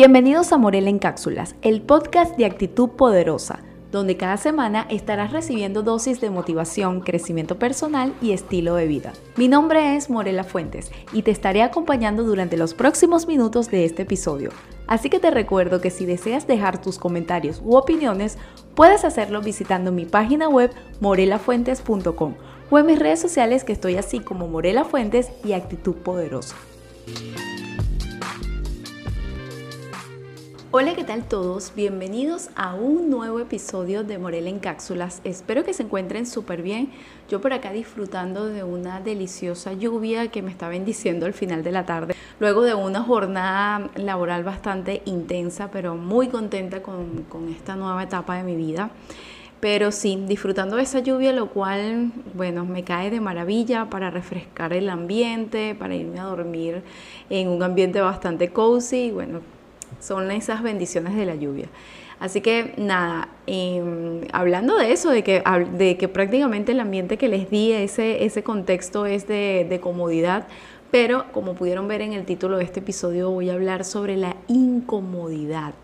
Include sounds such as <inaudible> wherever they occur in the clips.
Bienvenidos a Morela en Cápsulas, el podcast de actitud poderosa, donde cada semana estarás recibiendo dosis de motivación, crecimiento personal y estilo de vida. Mi nombre es Morela Fuentes y te estaré acompañando durante los próximos minutos de este episodio. Así que te recuerdo que si deseas dejar tus comentarios u opiniones, puedes hacerlo visitando mi página web morelafuentes.com o en mis redes sociales que estoy así como Morela Fuentes y Actitud Poderosa. Hola, ¿qué tal todos? Bienvenidos a un nuevo episodio de Morel en Cápsulas. Espero que se encuentren súper bien. Yo por acá disfrutando de una deliciosa lluvia que me está bendiciendo al final de la tarde. Luego de una jornada laboral bastante intensa, pero muy contenta con, con esta nueva etapa de mi vida. Pero sí, disfrutando de esa lluvia, lo cual, bueno, me cae de maravilla para refrescar el ambiente, para irme a dormir en un ambiente bastante cozy. Bueno, son esas bendiciones de la lluvia. Así que nada, em, hablando de eso, de que, prácticamente el ambiente que les di, ese, ese contexto es de, de comodidad, pero como pudieron ver en el título de este episodio, voy a hablar sobre la incomodidad.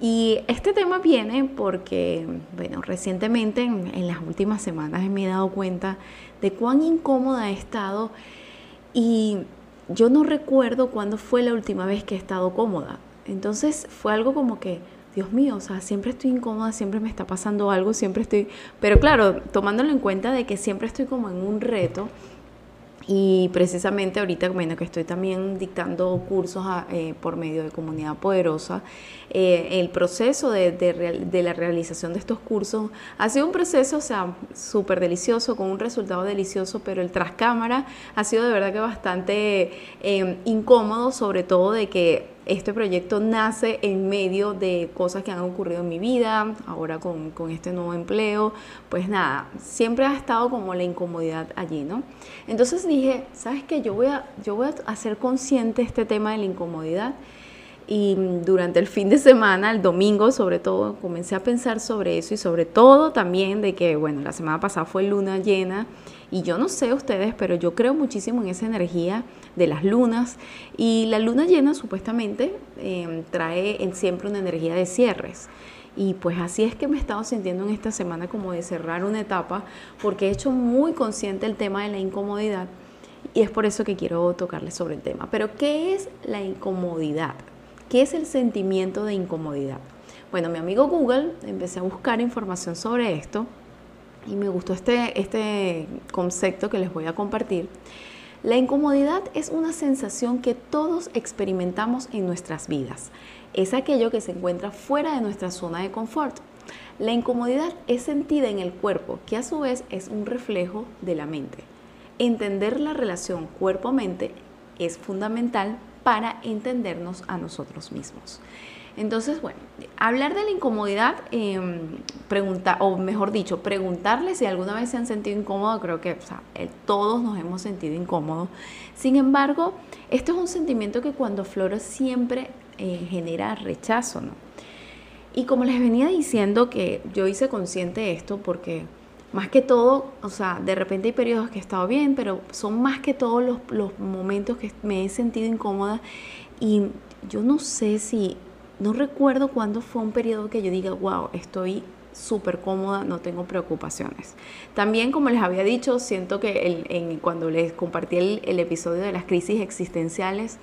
Y este tema viene porque, bueno, recientemente, en, en, las últimas semanas, me he dado cuenta de cuán incómoda he estado y yo no recuerdo cuándo fue la última vez que he estado cómoda. Entonces fue algo como que, Dios mío, o sea, siempre estoy incómoda, siempre me está pasando algo, siempre estoy... Pero claro, tomándolo en cuenta de que siempre estoy como en un reto, y precisamente ahorita, bueno, que estoy también dictando cursos eh, por medio de Comunidad Poderosa, eh, el proceso de, la realización de estos cursos ha sido un proceso, o sea, súper delicioso, con un resultado delicioso, pero el tras cámara ha sido de verdad que bastante eh, incómodo, sobre todo de que este proyecto nace en medio de cosas que han ocurrido en mi vida, ahora con, con, este nuevo empleo, pues nada, siempre ha estado como la incomodidad allí, ¿no? Entonces dije, ¿sabes qué? Yo voy a, yo voy a hacer consciente este tema de la incomodidad y durante el fin de semana, el domingo sobre todo, comencé a pensar sobre eso y sobre todo también de que, bueno, la semana pasada fue luna llena y yo no sé ustedes, pero yo creo muchísimo en esa energía de las lunas y la luna llena supuestamente em, trae siempre una energía de cierres. Y pues así es que me he estado sintiendo en esta semana como de cerrar una etapa porque he hecho muy consciente el tema de la incomodidad y es por eso que quiero tocarles sobre el tema. Pero ¿qué es la incomodidad? ¿Qué es el sentimiento de incomodidad? Bueno, mi amigo Google, empecé a buscar información sobre esto y me gustó este, este concepto que les voy a compartir. La incomodidad es una sensación que todos experimentamos en nuestras vidas. Es aquello que se encuentra fuera de nuestra zona de confort. La incomodidad es sentida en el cuerpo, que a su vez es un reflejo de la mente. Entender la relación cuerpo-mente es fundamental para entendernos a nosotros mismos. Entonces, bueno, hablar de la incomodidad, eh, o mejor dicho, preguntarle si alguna vez se han sentido incómodos, creo que eh, todos nos hemos sentido incómodos. Sin embargo, esto es un sentimiento que cuando flora siempre eh, genera rechazo, ¿no? Y como les venía diciendo que yo hice consciente esto porque más que todo, o sea, de repente hay periodos que he estado bien, pero son más que todos los, los momentos que me he sentido incómoda y yo no sé si, no recuerdo cuándo fue un periodo que yo diga, wow, estoy súper cómoda, no tengo preocupaciones. También, como les había dicho, siento que cuando les compartí el, el episodio de las crisis existenciales,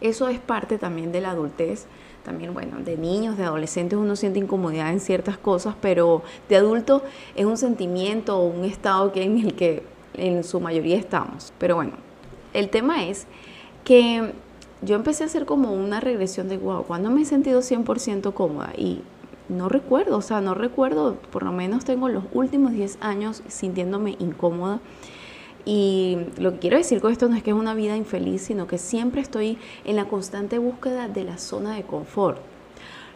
eso es parte también de la adultez también, bueno, de niños, de adolescentes uno siente incomodidad en ciertas cosas, pero de adulto es un sentimiento o un estado que, en el que en su mayoría estamos. Pero bueno, el tema es que yo empecé a hacer como una regresión de, wow, ¿cuándo me he sentido 100% cómoda? Y no recuerdo, o sea, no recuerdo, por lo menos tengo los últimos 10 años sintiéndome incómoda. Y lo que quiero decir con esto no es que es una vida infeliz, sino que siempre estoy en la constante búsqueda de la zona de confort.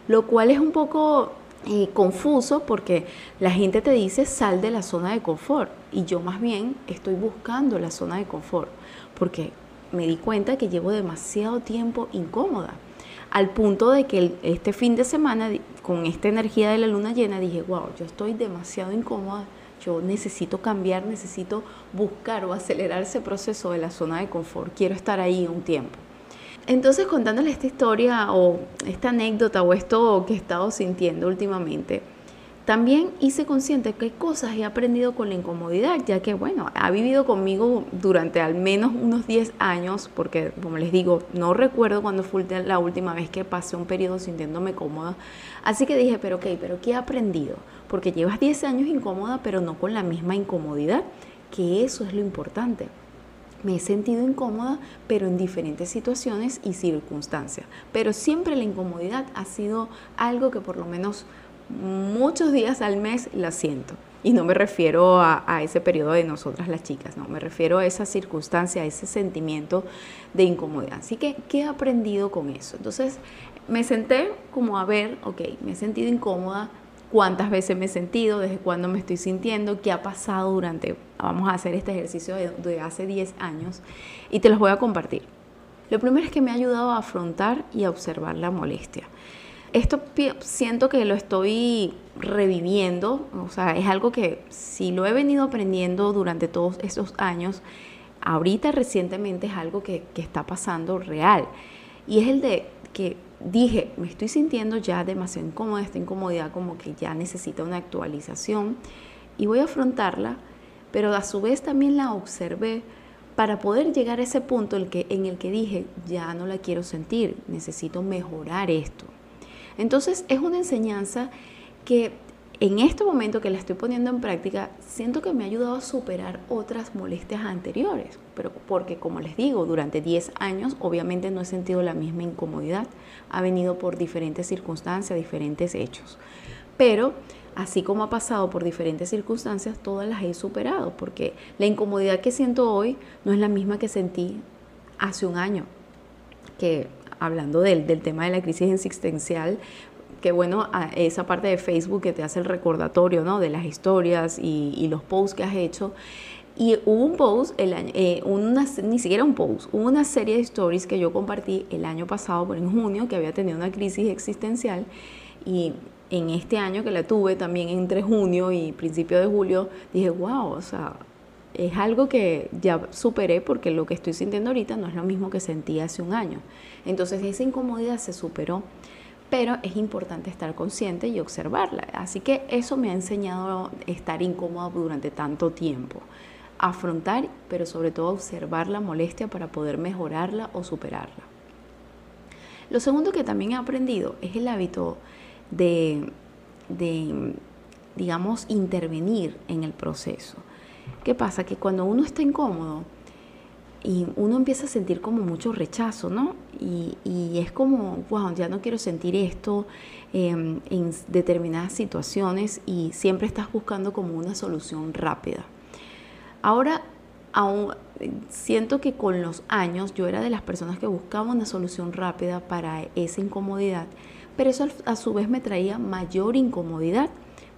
Lo cual es un poco eh, confuso porque la gente te dice sal de la zona de confort y yo más bien estoy buscando la zona de confort porque me di cuenta que llevo demasiado tiempo incómoda al punto de que este fin de semana con esta energía de la luna llena dije wow yo estoy demasiado incómoda yo necesito cambiar, necesito buscar o acelerar ese proceso de la zona de confort, quiero estar ahí un tiempo. Entonces contándole esta historia o esta anécdota o esto que he estado sintiendo últimamente, también hice consciente hay cosas he aprendido con la incomodidad, ya que, bueno, ha vivido conmigo durante al menos unos 10 años, porque, como les digo, no recuerdo cuándo fue la última vez que pasé un periodo sintiéndome cómoda. Así que dije, pero ok, pero ¿qué he aprendido? Porque llevas 10 años incómoda, pero no con la misma incomodidad, que eso es lo importante. Me he sentido incómoda, pero en diferentes situaciones y circunstancias. Pero siempre la incomodidad ha sido algo que por lo menos muchos días al mes la siento. Y no me refiero a, ese periodo de nosotras las chicas, no, me refiero a esa circunstancia, a ese sentimiento de incomodidad. Así que, ¿qué he aprendido con eso? Entonces, me senté como a ver, ok, me he sentido incómoda, cuántas veces me he sentido, desde cuándo me estoy sintiendo, qué ha pasado durante, vamos a hacer este ejercicio de, de hace 10 años y te los voy a compartir. Lo primero es que me ha ayudado a afrontar y a observar la molestia. Esto siento que lo estoy reviviendo, o sea, es algo que si lo he venido aprendiendo durante todos esos años, ahorita recientemente es algo que, que está pasando real. Y es el de que dije, me estoy sintiendo ya demasiado incómoda, esta incomodidad como que ya necesita una actualización y voy a afrontarla, pero a su vez también la observé para poder llegar a ese punto el que, en el que dije, ya no la quiero sentir, necesito mejorar esto. Entonces es una enseñanza que en este momento que la estoy poniendo en práctica, siento que me ha ayudado a superar otras molestias anteriores, pero porque como les digo, durante 10 años obviamente no he sentido la misma incomodidad, ha venido por diferentes circunstancias, diferentes hechos. Pero así como ha pasado por diferentes circunstancias, todas las he superado, porque la incomodidad que siento hoy no es la misma que sentí hace un año, que hablando del, del tema de la crisis existencial, que bueno, esa parte de Facebook que te hace el recordatorio ¿no? de las historias y, los posts que has hecho. Y hubo un post, el año, eh, una, ni siquiera un post, hubo una serie de stories que yo compartí el año pasado, en junio, que había tenido una crisis existencial. Y en este año que la tuve, también entre junio y principio de julio, dije, wow, o sea, es algo que ya superé porque lo que estoy sintiendo ahorita no es lo mismo que sentí hace un año. Entonces esa incomodidad se superó, pero es importante estar consciente y observarla. Así que eso me ha enseñado estar incómoda durante tanto tiempo. Afrontar, pero sobre todo observar la molestia para poder mejorarla o superarla. Lo segundo que también he aprendido es el hábito de, de digamos, intervenir en el proceso. ¿Qué pasa? Que cuando uno está incómodo y uno empieza a sentir como mucho rechazo, ¿no? Y, es como, wow, ya no quiero sentir esto em, en determinadas situaciones y siempre estás buscando como una solución rápida. Ahora, aún siento que con los años yo era de las personas que buscaba una solución rápida para esa incomodidad, pero eso a su vez me traía mayor incomodidad.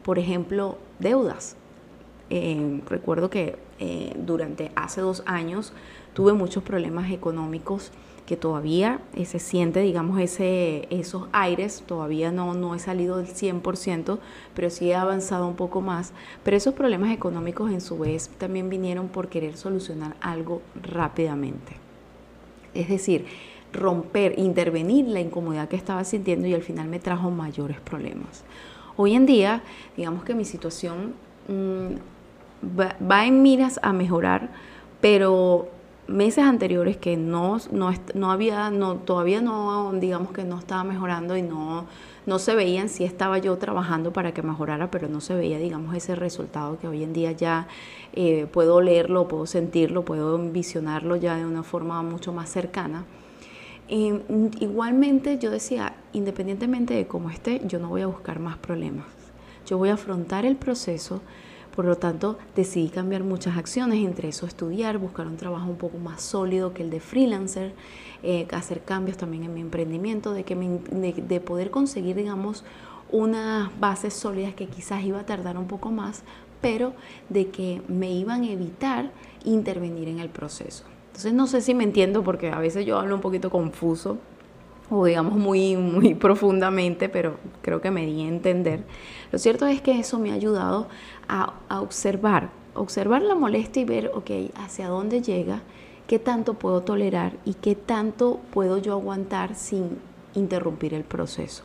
Por ejemplo, deudas. Eh, recuerdo que eh, durante hace dos años tuve muchos problemas económicos que todavía eh, se siente, digamos, ese, esos aires, todavía no, no he salido del 100%, pero sí he avanzado un poco más. Pero esos problemas económicos en su vez también vinieron por querer solucionar algo rápidamente. Es decir, romper, intervenir la incomodidad que estaba sintiendo y al final me trajo mayores problemas. Hoy en día, digamos que mi situación mm, va, en miras a mejorar, pero meses anteriores que no, no, había, no, todavía no, digamos que no estaba mejorando y no, no se veían, si estaba yo trabajando para que mejorara, pero no se veía, digamos, ese resultado que hoy en día ya eh, puedo leerlo, puedo sentirlo, puedo visionarlo ya de una forma mucho más cercana. igualmente yo decía, independientemente de cómo esté, yo no voy a buscar más problemas. Yo voy a afrontar el proceso, por lo tanto, decidí cambiar muchas acciones, entre eso estudiar, buscar un trabajo un poco más sólido que el de freelancer, eh, hacer cambios también en mi emprendimiento, de, que de, poder conseguir, digamos, unas bases sólidas que quizás iba a tardar un poco más, pero de que me iban a evitar intervenir en el proceso. Entonces no sé si me entiendo porque a veces yo hablo un poquito confuso o digamos muy, muy <laughs> profundamente, pero creo que me di a entender. Lo cierto es que eso me ha ayudado a, observar, observar la molestia y ver, ok, hacia dónde llega, qué tanto puedo tolerar y qué tanto puedo yo aguantar sin interrumpir el proceso.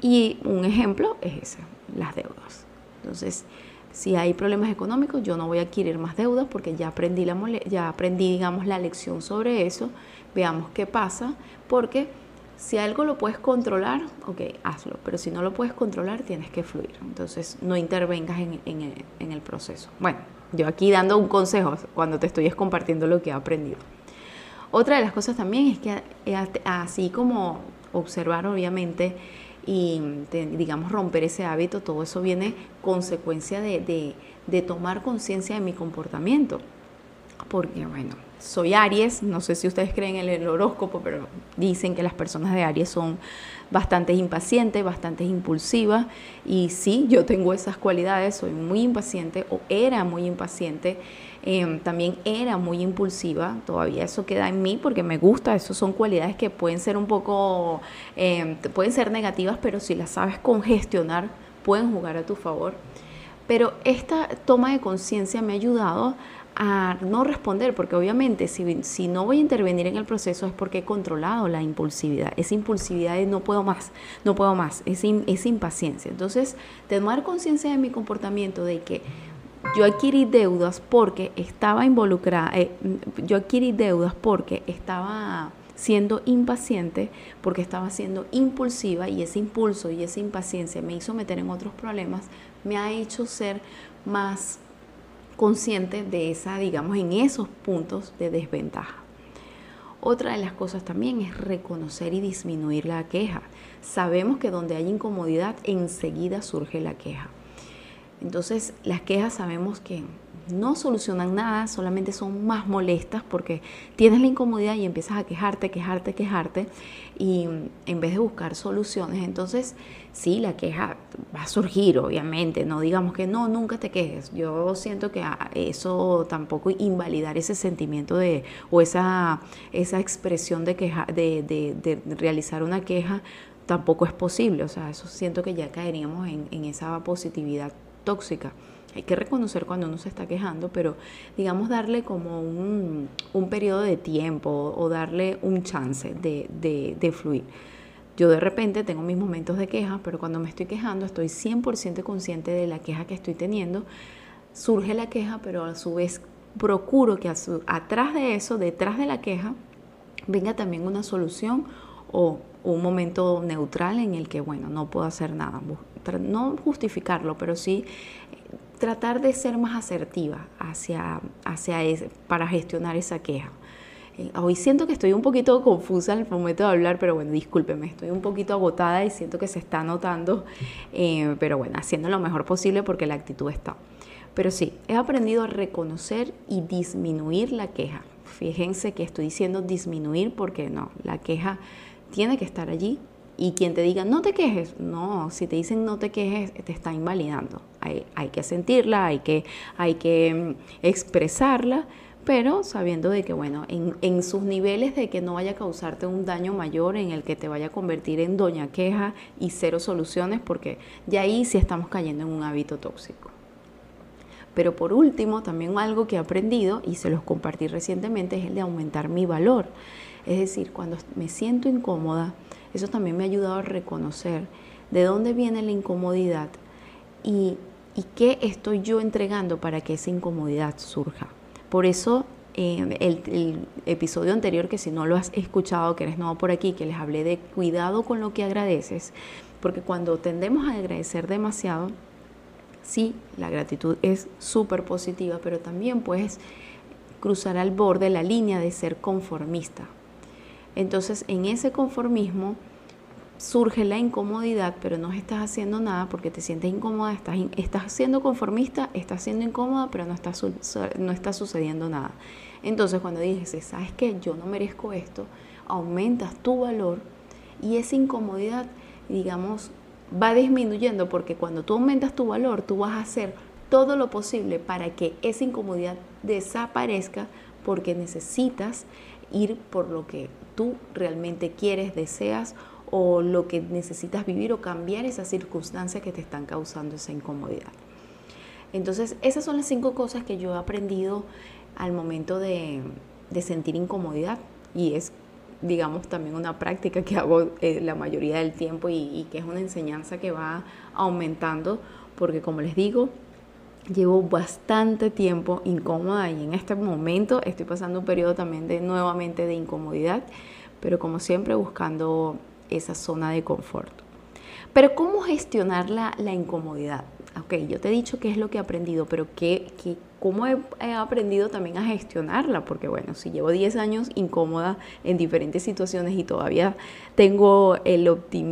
Y un ejemplo es ese, las deudas. Entonces, si hay problemas económicos, yo no voy a adquirir más deudas porque ya aprendí, la ya aprendí digamos, la lección sobre eso. Veamos qué pasa, porque si algo lo puedes controlar, ok, hazlo, pero si no lo puedes controlar, tienes que fluir. Entonces, no intervengas en, el proceso. Bueno, yo aquí dando un consejo cuando te estoy compartiendo lo que he aprendido. Otra de las cosas también es que eh, así como observar obviamente y digamos romper ese hábito, todo eso viene consecuencia de, de tomar conciencia de mi comportamiento. Porque bueno, soy Aries, no sé si ustedes creen en el horóscopo, pero dicen que las personas de Aries son bastante impacientes, bastante impulsivas. Y sí, yo tengo esas cualidades, soy muy impaciente o era muy impaciente. Em, también era muy impulsiva, todavía eso queda en mí porque me gusta, eso son cualidades que pueden ser un poco, em, pueden ser negativas, pero si las sabes congestionar, pueden jugar a tu favor. Pero esta toma de conciencia me ha ayudado a no responder, porque obviamente si, si, no voy a intervenir en el proceso es porque he controlado la impulsividad, esa impulsividad de no puedo más, no puedo más, esa, esa impaciencia. Entonces, tomar conciencia de mi comportamiento, de que yo adquirí deudas porque estaba involucrada, eh, yo adquirí deudas porque estaba siendo impaciente, porque estaba siendo impulsiva y ese impulso y esa impaciencia me hizo meter en otros problemas, me ha hecho ser más consciente de esa, digamos, en esos puntos de desventaja. Otra de las cosas también es reconocer y disminuir la queja. Sabemos que donde hay incomodidad, enseguida surge la queja. Entonces, las quejas sabemos que no solucionan nada, solamente son más molestas porque tienes la incomodidad y empiezas a quejarte, quejarte, quejarte y en vez de buscar soluciones, entonces sí, la queja va a surgir, obviamente, no digamos que no, nunca te quejes. Yo siento que eso tampoco invalidar ese sentimiento de o esa, esa expresión de, queja, de, de, realizar una queja tampoco es posible, o sea, eso siento que ya caeríamos en, en esa positividad tóxica. Hay que reconocer cuando uno se está quejando, pero digamos darle como un, periodo de tiempo o darle un chance de, fluir. Yo de repente tengo mis momentos de queja, pero cuando me estoy quejando estoy 100% consciente de la queja que estoy teniendo. Surge la queja, pero a su vez procuro que atrás de eso, detrás de la queja, venga también una solución o un momento neutral en el que, bueno, no puedo hacer nada. No justificarlo, pero sí tratar de ser más asertiva hacia, hacia para gestionar esa queja. Eh, hoy siento que estoy un poquito confusa en el momento de hablar, pero bueno, discúlpeme, estoy un poquito agotada y siento que se está notando, eh, pero bueno, haciendo lo mejor posible porque la actitud está. Pero sí, he aprendido a reconocer y disminuir la queja. Fíjense que estoy diciendo disminuir porque no, la queja tiene que estar allí, y quien te diga no te quejes, no, si te dicen no te quejes, te está invalidando. Hay, hay que sentirla, hay que, hay que mm, expresarla, pero sabiendo de que, bueno, en, en, sus niveles de que no vaya a causarte un daño mayor en el que te vaya a convertir en doña queja y cero soluciones, porque ya ahí sí estamos cayendo en un hábito tóxico. Pero por último, también algo que he aprendido y se los compartí recientemente es el de aumentar mi valor. Es decir, cuando me siento incómoda, eso también me ha ayudado a reconocer de dónde viene la incomodidad y, qué estoy yo entregando para que esa incomodidad surja. Por eso el, el, episodio anterior, que si no lo has escuchado, que eres nuevo por aquí, que les hablé de cuidado con lo que agradeces, porque cuando tendemos a agradecer demasiado, sí, la gratitud es súper positiva, pero también puedes cruzar al borde la línea de ser conformista. Entonces, en ese conformismo surge la incomodidad, pero no estás haciendo nada porque te sientes incómoda, estás, estás siendo conformista, estás siendo incómoda, pero no está, no está sucediendo nada. Entonces, cuando dices, ¿sabes qué? Yo no merezco esto, aumentas tu valor y esa incomodidad, digamos, va disminuyendo porque cuando tú aumentas tu valor, tú vas a hacer todo lo posible para que esa incomodidad desaparezca porque necesitas ir por lo que tú realmente quieres, deseas o lo que necesitas vivir o cambiar esas circunstancias que te están causando esa incomodidad. Entonces, esas son las cinco cosas que yo he aprendido al momento de, de sentir incomodidad y es digamos también una práctica que hago eh, la mayoría del tiempo y, y que es una enseñanza que va aumentando porque como les digo, llevo bastante tiempo incómoda y en este momento estoy pasando un periodo también de nuevamente de incomodidad, pero como siempre buscando esa zona de confort. Pero ¿cómo gestionar la, la incomodidad? Ok, yo te he dicho qué es lo que he aprendido, pero ¿qué, qué, cómo he, he, aprendido también a gestionarla? Porque bueno, si llevo 10 años incómoda en diferentes situaciones y todavía tengo el,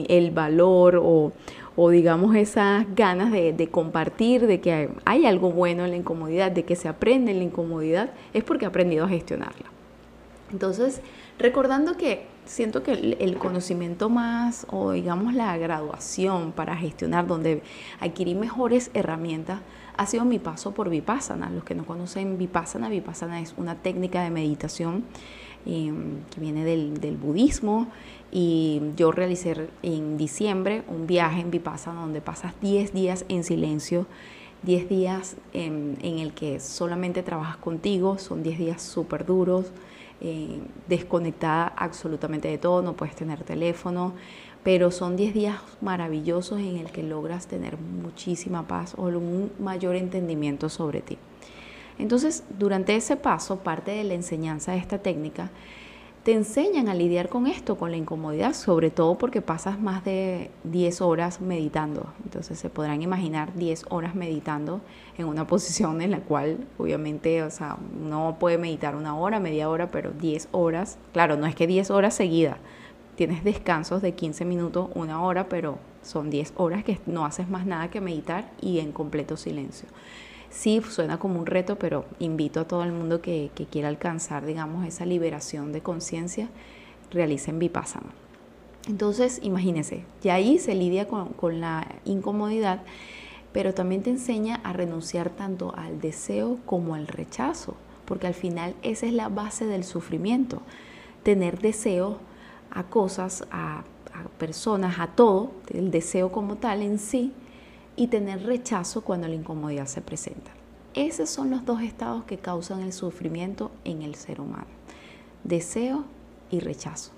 el valor o, o digamos esas ganas de, de, compartir, de que hay algo bueno en la incomodidad, de que se aprende en la incomodidad, es porque he aprendido a gestionarla. Entonces, recordando que siento que el, conocimiento más o digamos la graduación para gestionar, donde adquirí mejores herramientas, ha sido mi paso por Vipassana. Los que no conocen Vipassana, Vipassana es una técnica de meditación eh, que viene del, del, budismo y yo realicé en diciembre un viaje en Vipassana donde pasas 10 días en silencio, 10 días en, en el que solamente trabajas contigo, son 10 días súper duros, eh, desconectada absolutamente de todo, no puedes tener teléfono, pero son 10 días maravillosos en el que logras tener muchísima paz o un mayor entendimiento sobre ti. Entonces, durante ese paso, parte de la enseñanza de esta técnica, te enseñan a lidiar con esto, con la incomodidad, sobre todo porque pasas más de 10 horas meditando. Entonces se podrán imaginar 10 horas meditando en una <laughs> posición en la cual obviamente, o sea, uno puede meditar una hora, media hora, pero 10 horas, claro, no es que 10 horas seguidas, tienes descansos de 15 minutos, una hora, pero son 10 horas que no haces más nada que meditar y en completo silencio. Sí, suena como un reto, pero invito a todo el mundo que, que quiera alcanzar, digamos, esa liberación de conciencia, realicen Vipassana. Entonces, imagínense, ya ahí se lidia con, con la incomodidad, pero también te enseña a renunciar tanto al deseo como al rechazo, porque al final esa es la base del sufrimiento, tener deseo a cosas, a personas, a todo, el deseo como tal en sí, y tener rechazo cuando la incomodidad se presenta. Esos son los dos estados que causan el sufrimiento en el ser humano. Deseo y rechazo.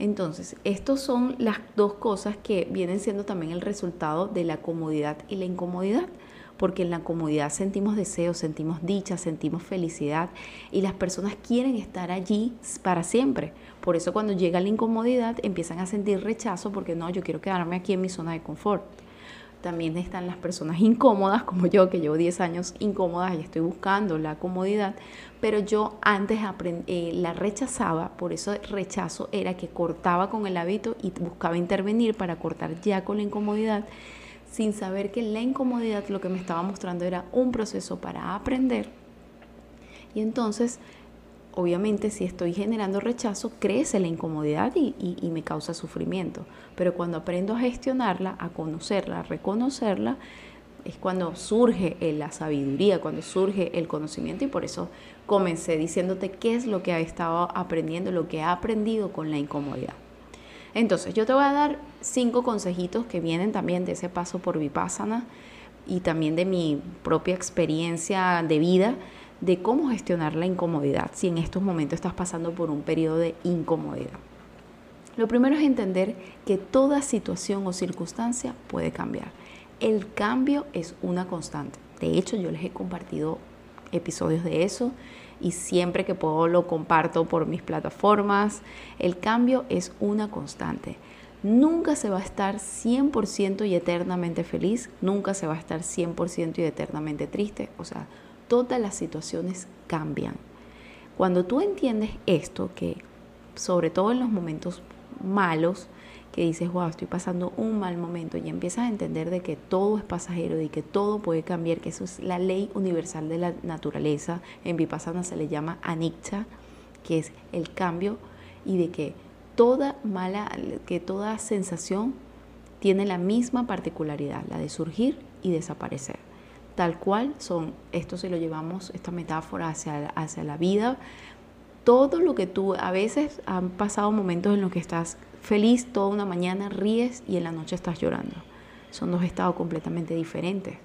Entonces, estas son las dos cosas que vienen siendo también el resultado de la comodidad y la incomodidad, porque en la comodidad sentimos deseo, sentimos dicha, sentimos felicidad y las personas quieren estar allí para siempre. Por eso cuando llega la incomodidad empiezan a sentir rechazo porque no, yo quiero quedarme aquí en mi zona de confort. También están las personas incómodas, como yo, que llevo 10 años incómodas y estoy buscando la comodidad, pero yo antes eh, la rechazaba, por eso rechazo era que cortaba con el hábito y buscaba intervenir para cortar ya con la incomodidad, sin saber que la incomodidad lo que me estaba mostrando era un proceso para aprender. Y entonces obviamente si estoy generando rechazo, crece la incomodidad y, me causa sufrimiento. Pero cuando aprendo a gestionarla, a conocerla, a reconocerla, es cuando surge la sabiduría, cuando surge el conocimiento y por eso comencé diciéndote qué es lo que he estado aprendiendo, lo que he aprendido con la incomodidad. Entonces, yo te voy a dar cinco consejitos que vienen también de ese paso por Vipassana y también de mi propia experiencia de vida de cómo gestionar la incomodidad si en estos momentos estás pasando por un periodo de incomodidad. Lo primero es entender que toda situación o circunstancia puede cambiar. El cambio es una constante. De hecho, yo les he compartido episodios de eso y siempre que puedo lo comparto por mis plataformas. El cambio es una constante. Nunca se va a estar 100% y eternamente feliz, nunca se va a estar 100% y eternamente triste. O sea, todas las situaciones cambian. Cuando tú entiendes esto, que sobre todo en los momentos malos, que dices, wow, estoy pasando un mal momento, y empiezas a entender de que todo es pasajero, y que todo puede cambiar, que eso es la ley universal de la naturaleza. En Vipassana se le llama anicca, que es el cambio, y de que toda mala, que toda sensación tiene la misma particularidad, la de surgir y desaparecer tal cual son, esto si lo llevamos, esta metáfora hacia, hacia la vida, todo lo que tú, a veces han pasado momentos en los que estás feliz toda una mañana, ríes y en la noche estás llorando. Son dos estados completamente diferentes.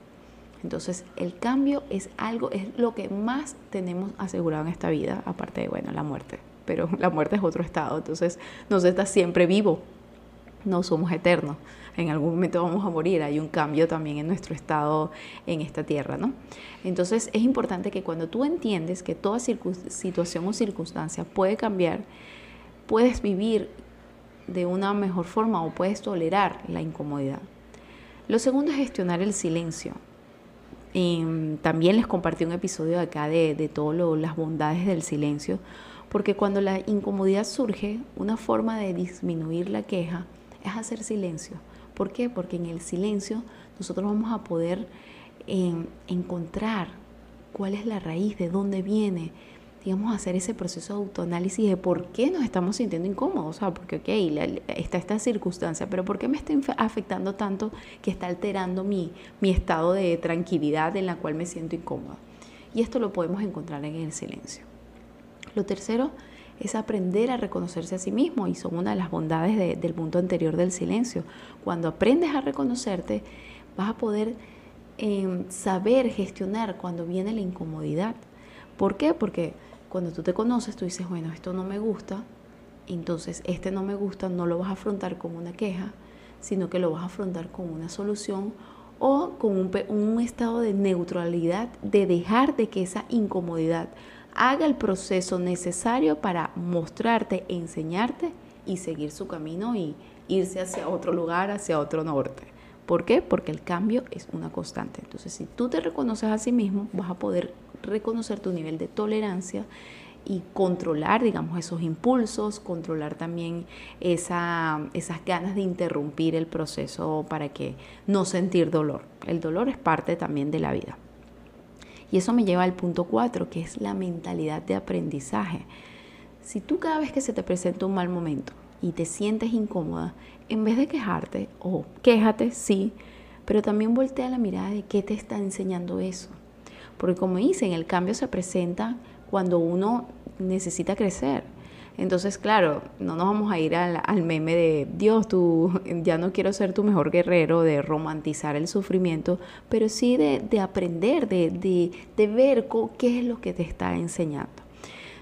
Entonces, el cambio es algo, es lo que más tenemos asegurado en esta vida, aparte de, bueno, la muerte. Pero <laughs> la muerte es otro estado, entonces nos está siempre vivo, no somos eternos. En algún momento vamos a morir, hay un cambio también en nuestro estado en esta tierra, ¿no? Entonces es importante que cuando tú entiendes que toda situación o circunstancia puede cambiar, puedes vivir de una mejor forma o puedes tolerar la incomodidad. Lo segundo es gestionar el silencio. también les compartí un episodio acá de, de todas las bondades del silencio, porque cuando la incomodidad surge, una forma de disminuir la queja es hacer silencio. ¿Por qué? Porque en el silencio nosotros vamos a poder em, encontrar cuál es la raíz, de dónde viene, digamos, hacer ese proceso de autoanálisis de por qué nos estamos sintiendo incómodos. O sea, porque, ok, está esta circunstancia, pero ¿por qué me está afectando tanto que está alterando mi, mi estado de tranquilidad en la cual me siento incómoda? Y esto lo podemos encontrar en el silencio. Lo tercero es aprender a reconocerse a sí mismo y son una de las bondades del punto anterior del silencio. Cuando aprendes a reconocerte, vas a poder em, saber gestionar cuando viene la incomodidad. ¿Por qué? Porque cuando tú te conoces, tú dices, bueno, esto no me gusta, entonces este no me gusta, no lo vas a afrontar como una queja, sino que lo vas a afrontar con una solución o con un estado de neutralidad, de dejar de que esa incomodidad haga el proceso necesario para mostrarte, enseñarte y seguir su camino y irse hacia otro lugar, hacia otro norte. ¿Por qué? Porque el cambio es una constante. Entonces, si tú te reconoces a sí mismo, vas a poder reconocer tu nivel de tolerancia y controlar, digamos, esos impulsos, controlar también esa, esas ganas de interrumpir el proceso para que no sentir dolor. El dolor es parte también de la vida. Y eso me lleva al punto cuatro, que es la mentalidad de aprendizaje. Si tú cada vez que se te presenta un mal momento y te sientes incómoda, en vez de quejarte, o quéjate, sí, pero también voltea la mirada de qué te está enseñando eso. Porque como dicen, el cambio se presenta cuando uno necesita crecer. Entonces, claro, no nos vamos a ir al, meme de Dios, tú ya no quiero ser tu mejor guerrero, de romantizar el sufrimiento, pero sí de, aprender, de, ver qué es lo que te está enseñando.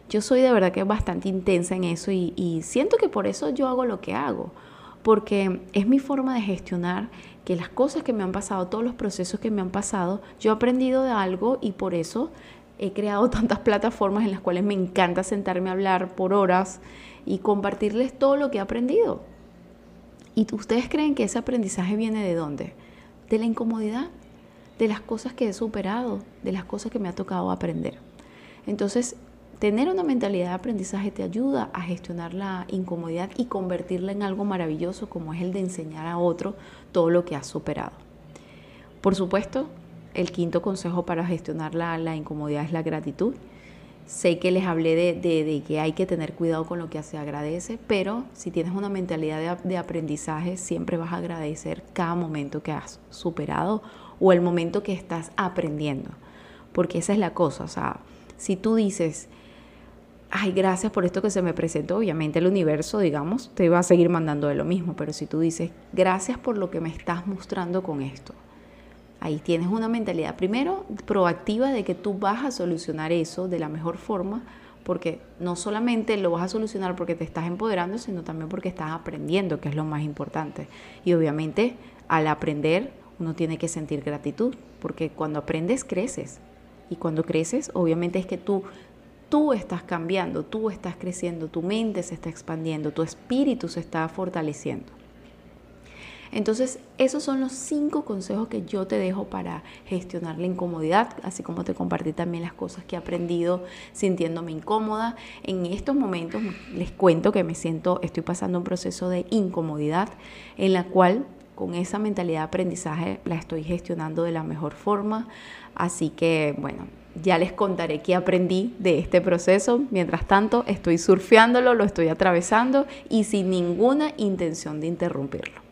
Yo soy de verdad que bastante intensa en eso y siento que por eso yo hago lo que hago, porque es mi forma de gestionar que las cosas que me han pasado, todos los procesos que me han pasado, yo he aprendido de algo y por eso he creado <laughs> tantas plataformas en las cuales me encanta sentarme a hablar por horas y compartirles todo lo que he aprendido. ¿Y ustedes creen que ese aprendizaje viene de dónde? De la incomodidad, de las cosas que he superado, de las cosas que me ha tocado aprender. Entonces, tener una mentalidad de aprendizaje te ayuda a gestionar la incomodidad y convertirla en algo maravilloso como es el de enseñar a otro todo lo que has superado. Por supuesto, el quinto consejo para gestionar la, incomodidad es la gratitud. Sé que les hablé de, que hay que tener cuidado con lo que se agradece, pero si tienes una mentalidad de, aprendizaje, siempre vas a agradecer cada momento que has superado o el momento que estás aprendiendo. Porque esa es la cosa, o sea, si tú dices, ay, gracias por esto que se me presentó, obviamente el universo, digamos, te va a seguir mandando de lo mismo, pero si tú dices, gracias por lo que me estás mostrando con esto, ahí tienes una mentalidad, primero, proactiva de que tú vas a solucionar eso de la mejor forma, porque no solamente lo vas a solucionar porque te estás empoderando, sino también porque estás aprendiendo, que es lo más importante. Y obviamente, al aprender, uno tiene que sentir gratitud, porque cuando aprendes, creces. Y cuando creces, obviamente es que tú tú estás cambiando, tú estás creciendo, tu mente se está expandiendo, tu espíritu se está fortaleciendo. Entonces, esos son los cinco consejos que yo te dejo para gestionar la incomodidad, así como te compartí también las cosas que he aprendido sintiéndome incómoda. En estos momentos les cuento que me siento, estoy pasando un proceso de incomodidad en la cual con esa mentalidad de aprendizaje la estoy gestionando de la mejor forma. Así que, bueno, ya les contaré qué aprendí de este proceso. Mientras tanto, estoy surfeándolo, lo estoy atravesando y sin ninguna intención de interrumpirlo.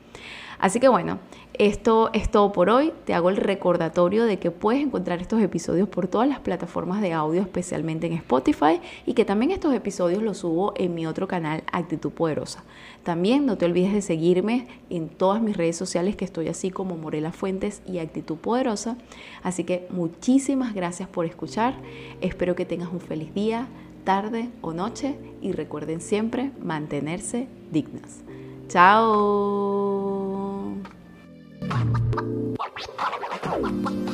Así que bueno, esto es todo por hoy. Te hago el recordatorio de que puedes encontrar estos episodios por todas las plataformas de audio, especialmente en Spotify, y que también estos episodios los subo en mi otro canal, Actitud Poderosa. También no te olvides de seguirme en todas mis redes sociales, que estoy así como Morela Fuentes y Actitud Poderosa. Así que muchísimas gracias por escuchar. Espero que tengas un feliz día, tarde o noche y recuerden siempre mantenerse dignas. Chao. Wow.